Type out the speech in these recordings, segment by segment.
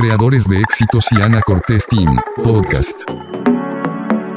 creadores de éxitos y Ana Cortés Team, podcast.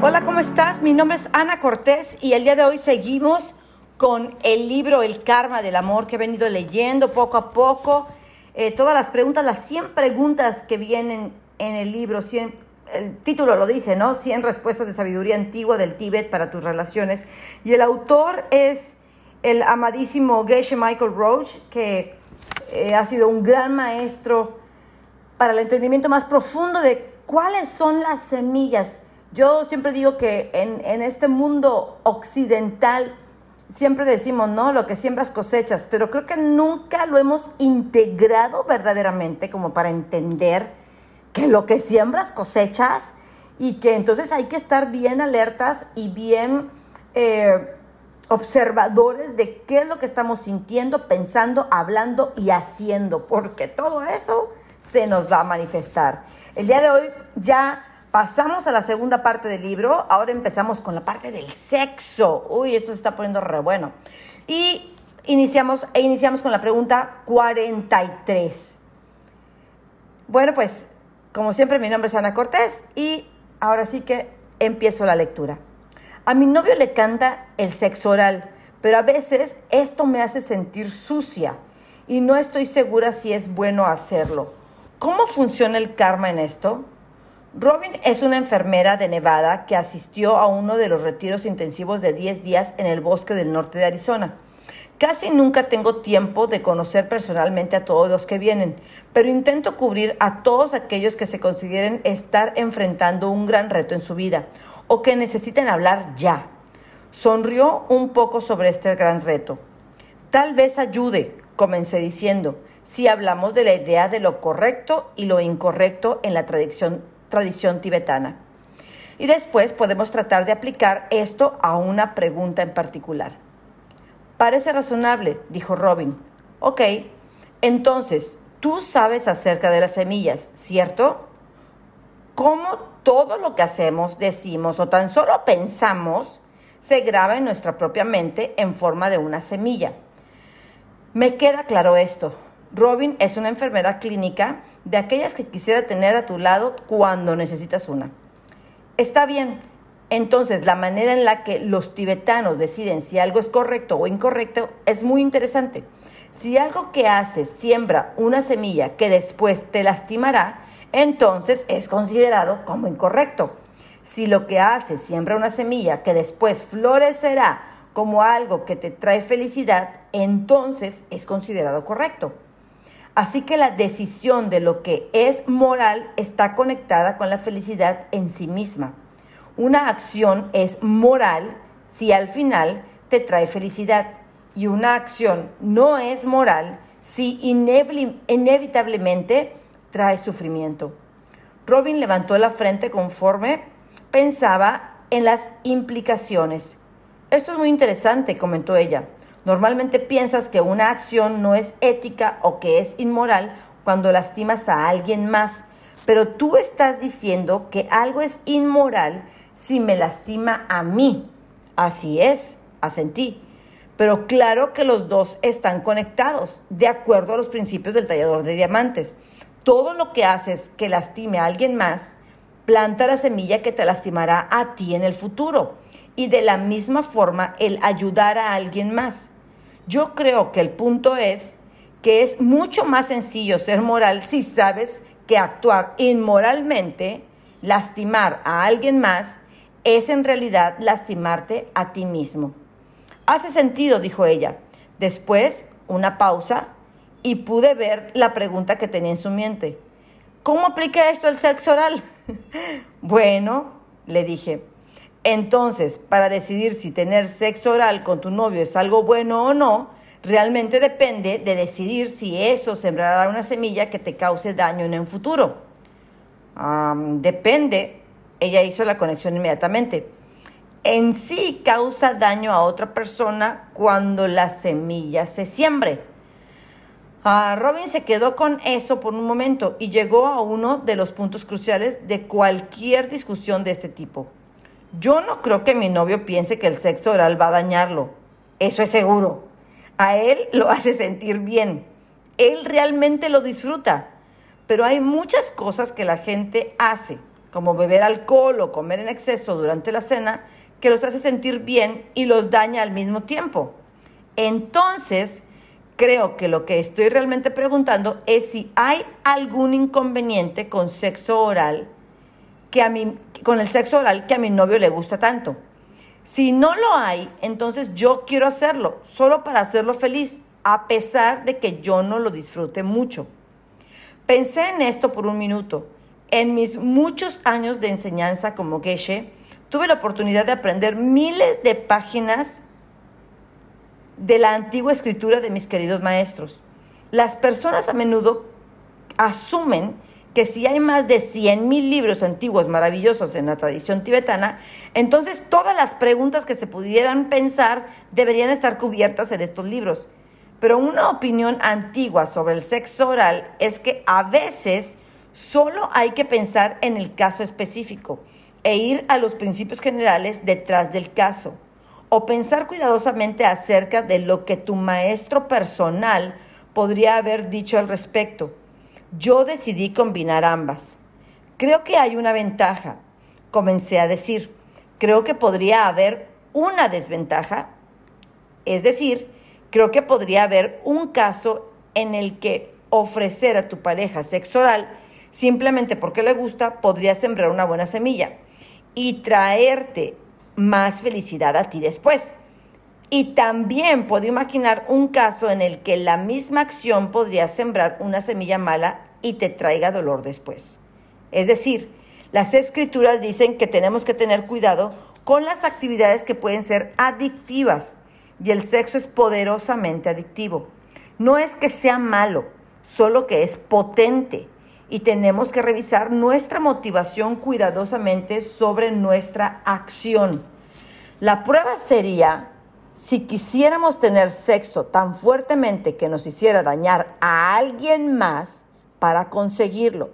Hola, ¿cómo estás? Mi nombre es Ana Cortés y el día de hoy seguimos con el libro El Karma del Amor que he venido leyendo poco a poco. Eh, todas las preguntas, las 100 preguntas que vienen en el libro, 100, el título lo dice, ¿no? 100 respuestas de sabiduría antigua del Tíbet para tus relaciones. Y el autor es el amadísimo Geshe Michael Roach, que eh, ha sido un gran maestro para el entendimiento más profundo de cuáles son las semillas. Yo siempre digo que en, en este mundo occidental, siempre decimos, ¿no? Lo que siembras cosechas, pero creo que nunca lo hemos integrado verdaderamente como para entender que lo que siembras cosechas y que entonces hay que estar bien alertas y bien eh, observadores de qué es lo que estamos sintiendo, pensando, hablando y haciendo, porque todo eso se nos va a manifestar. El día de hoy ya pasamos a la segunda parte del libro, ahora empezamos con la parte del sexo. Uy, esto se está poniendo re bueno. Y iniciamos, e iniciamos con la pregunta 43. Bueno, pues como siempre, mi nombre es Ana Cortés y ahora sí que empiezo la lectura. A mi novio le canta el sexo oral, pero a veces esto me hace sentir sucia y no estoy segura si es bueno hacerlo. ¿Cómo funciona el karma en esto? Robin es una enfermera de Nevada que asistió a uno de los retiros intensivos de 10 días en el bosque del norte de Arizona. Casi nunca tengo tiempo de conocer personalmente a todos los que vienen, pero intento cubrir a todos aquellos que se consideren estar enfrentando un gran reto en su vida o que necesiten hablar ya. Sonrió un poco sobre este gran reto. Tal vez ayude, comencé diciendo, si hablamos de la idea de lo correcto y lo incorrecto en la tradición, tradición tibetana. Y después podemos tratar de aplicar esto a una pregunta en particular. Parece razonable, dijo Robin. Ok, entonces, tú sabes acerca de las semillas, ¿cierto? ¿Cómo todo lo que hacemos, decimos o tan solo pensamos se graba en nuestra propia mente en forma de una semilla? Me queda claro esto. Robin es una enfermera clínica de aquellas que quisiera tener a tu lado cuando necesitas una. Está bien, entonces, la manera en la que los tibetanos deciden si algo es correcto o incorrecto es muy interesante. Si algo que haces siembra una semilla que después te lastimará, entonces es considerado como incorrecto. Si lo que haces siembra una semilla que después florecerá como algo que te trae felicidad, entonces es considerado correcto. Así que la decisión de lo que es moral está conectada con la felicidad en sí misma. Una acción es moral si al final te trae felicidad y una acción no es moral si inevitablemente trae sufrimiento. Robin levantó la frente conforme pensaba en las implicaciones. Esto es muy interesante, comentó ella. Normalmente piensas que una acción no es ética o que es inmoral cuando lastimas a alguien más, pero tú estás diciendo que algo es inmoral si me lastima a mí. Así es, asentí. Pero claro que los dos están conectados, de acuerdo a los principios del tallador de diamantes. Todo lo que haces que lastime a alguien más, planta la semilla que te lastimará a ti en el futuro. Y de la misma forma, el ayudar a alguien más. Yo creo que el punto es que es mucho más sencillo ser moral si sabes que actuar inmoralmente, lastimar a alguien más, es en realidad lastimarte a ti mismo. Hace sentido, dijo ella. Después, una pausa, y pude ver la pregunta que tenía en su mente. ¿Cómo aplica esto al sexo oral? bueno, le dije, entonces, para decidir si tener sexo oral con tu novio es algo bueno o no, realmente depende de decidir si eso sembrará una semilla que te cause daño en el futuro. depende, ella hizo la conexión inmediatamente. En sí causa daño a otra persona cuando la semilla se siembre. Ah, Robin se quedó con eso por un momento y llegó a uno de los puntos cruciales de cualquier discusión de este tipo. Yo no creo que mi novio piense que el sexo oral va a dañarlo. Eso es seguro. A él lo hace sentir bien. Él realmente lo disfruta pero hay muchas cosas que la gente hace, como beber alcohol o comer en exceso durante la cena, que los hace sentir bien y los daña al mismo tiempo. Entonces, creo que lo que estoy realmente preguntando es si hay algún inconveniente con sexo oral que a mí, con el sexo oral que a mi novio le gusta tanto. Si no lo hay, entonces yo quiero hacerlo, solo para hacerlo feliz, a pesar de que yo no lo disfrute mucho. Pensé en esto por un minuto. En mis muchos años de enseñanza como Geshe, tuve la oportunidad de aprender miles de páginas de la antigua escritura de mis queridos maestros. Las personas a menudo asumen que si hay más de 100.000 libros antiguos maravillosos en la tradición tibetana, entonces todas las preguntas que se pudieran pensar deberían estar cubiertas en estos libros. Pero una opinión antigua sobre el sexo oral es que a veces solo hay que pensar en el caso específico e ir a los principios generales detrás del caso, o pensar cuidadosamente acerca de lo que tu maestro personal podría haber dicho al respecto. Yo decidí combinar ambas. Creo que hay una ventaja, comencé a decir. Creo que podría haber una desventaja, es decir, creo que podría haber un caso en el que ofrecer a tu pareja sexo oral simplemente porque le gusta podría sembrar una buena semilla y traerte más felicidad a ti después. Y también puedo imaginar un caso en el que la misma acción podría sembrar una semilla mala y te traiga dolor después. Es decir, las escrituras dicen que tenemos que tener cuidado con las actividades que pueden ser adictivas y el sexo es poderosamente adictivo. No es que sea malo, solo que es potente y tenemos que revisar nuestra motivación cuidadosamente sobre nuestra acción. La prueba sería si quisiéramos tener sexo tan fuertemente que nos hiciera dañar a alguien más para conseguirlo.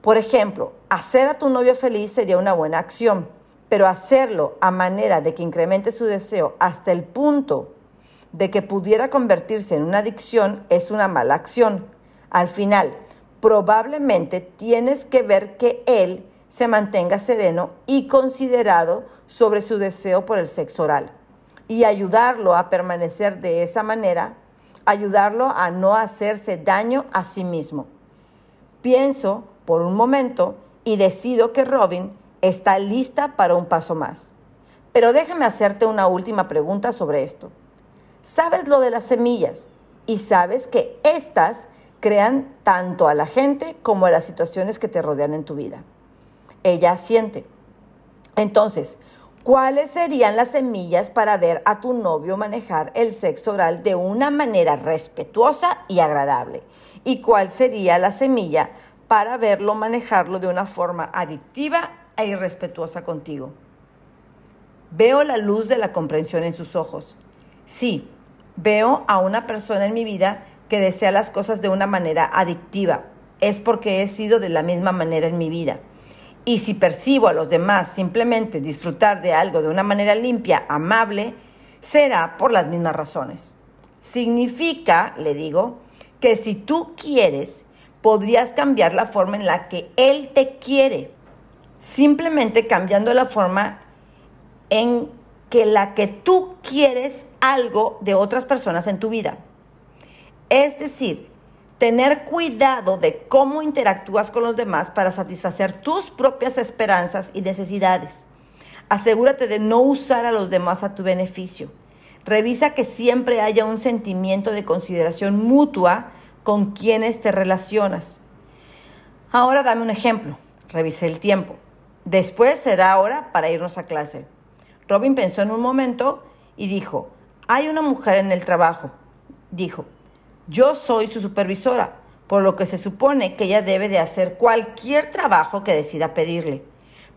Por ejemplo, hacer a tu novio feliz sería una buena acción, pero hacerlo a manera de que incremente su deseo hasta el punto de que pudiera convertirse en una adicción es una mala acción. Al final, probablemente tienes que ver que él se mantenga sereno y considerado sobre su deseo por el sexo oral y ayudarlo a permanecer de esa manera, ayudarlo a no hacerse daño a sí mismo. Pienso por un momento y decido que Robin está lista para un paso más. Pero déjame hacerte una última pregunta sobre esto. ¿Sabes lo de las semillas? Y sabes que éstas crean tanto a la gente como a las situaciones que te rodean en tu vida. Ella siente. Entonces, ¿cuáles serían las semillas para ver a tu novio manejar el sexo oral de una manera respetuosa y agradable? ¿Y cuál sería la semilla para verlo manejarlo de una forma adictiva e irrespetuosa contigo. Veo la luz de la comprensión en sus ojos. Sí, veo a una persona en mi vida que desea las cosas de una manera adictiva. Es porque he sido de la misma manera en mi vida. Y si percibo a los demás simplemente disfrutar de algo de una manera limpia, amable, será por las mismas razones. Significa, le digo, que si tú quieres, podrías cambiar la forma en la que él te quiere simplemente cambiando la forma en que la que tú quieres algo de otras personas en tu vida. Es decir, tener cuidado de cómo interactúas con los demás para satisfacer tus propias esperanzas y necesidades. Asegúrate de no usar a los demás a tu beneficio. Revisa que siempre haya un sentimiento de consideración mutua con quienes te relacionas. Ahora dame un ejemplo. Revisé el tiempo. Después será hora para irnos a clase. Robin pensó en un momento y dijo, hay una mujer en el trabajo. Dijo, yo soy su supervisora, por lo que se supone que ella debe de hacer cualquier trabajo que decida pedirle.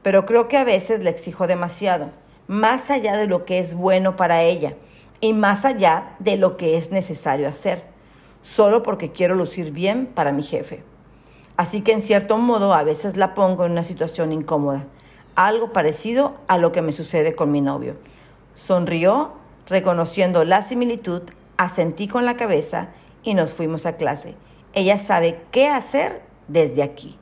Pero creo que a veces le exijo demasiado, más allá de lo que es bueno para ella y más allá de lo que es necesario hacer, solo porque quiero lucir bien para mi jefe. Así que en cierto modo a veces la pongo en una situación incómoda, algo parecido a lo que me sucede con mi novio. Sonrió, reconociendo la similitud, asentí con la cabeza y nos fuimos a clase. Ella sabe qué hacer desde aquí.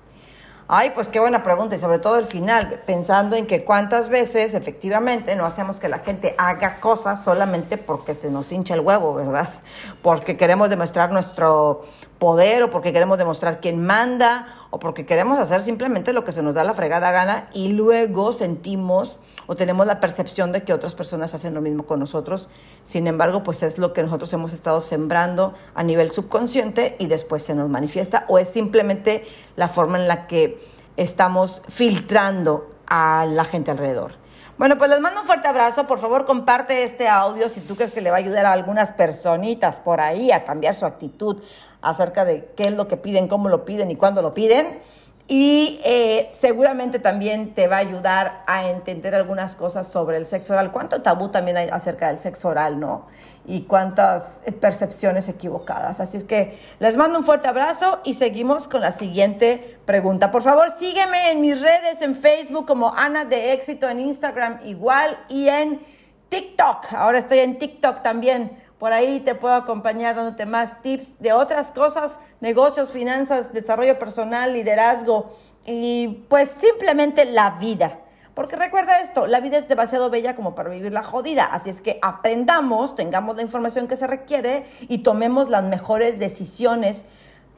Ay, pues qué buena pregunta y sobre todo el final, pensando en que cuántas veces efectivamente no hacemos que la gente haga cosas solamente porque se nos hincha el huevo, ¿verdad? Porque queremos demostrar nuestro poder o porque queremos demostrar quién manda o porque queremos hacer simplemente lo que se nos da la fregada gana y luego sentimos o tenemos la percepción de que otras personas hacen lo mismo con nosotros. Sin embargo, pues es lo que nosotros hemos estado sembrando a nivel subconsciente y después se nos manifiesta o es simplemente la forma en la que estamos filtrando a la gente alrededor. Bueno, pues les mando un fuerte abrazo. Por favor, comparte este audio si tú crees que le va a ayudar a algunas personitas por ahí a cambiar su actitud acerca de qué es lo que piden, cómo lo piden y cuándo lo piden. Y eh, seguramente también te va a ayudar a entender algunas cosas sobre el sexo oral. ¿Cuánto tabú también hay acerca del sexo oral, no? Y cuántas eh, percepciones equivocadas. Así es que les mando un fuerte abrazo y seguimos con la siguiente pregunta. Por favor, sígueme en mis redes, en Facebook como Ana de Éxito, en Instagram igual y en TikTok. Ahora estoy en TikTok también por ahí te puedo acompañar dándote más tips de otras cosas, negocios, finanzas, desarrollo personal, liderazgo y pues simplemente la vida. Porque recuerda esto, la vida es demasiado bella como para vivirla jodida. Así es que aprendamos, tengamos la información que se requiere y tomemos las mejores decisiones.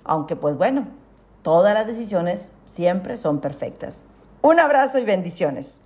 Aunque pues bueno, todas las decisiones siempre son perfectas. Un abrazo y bendiciones.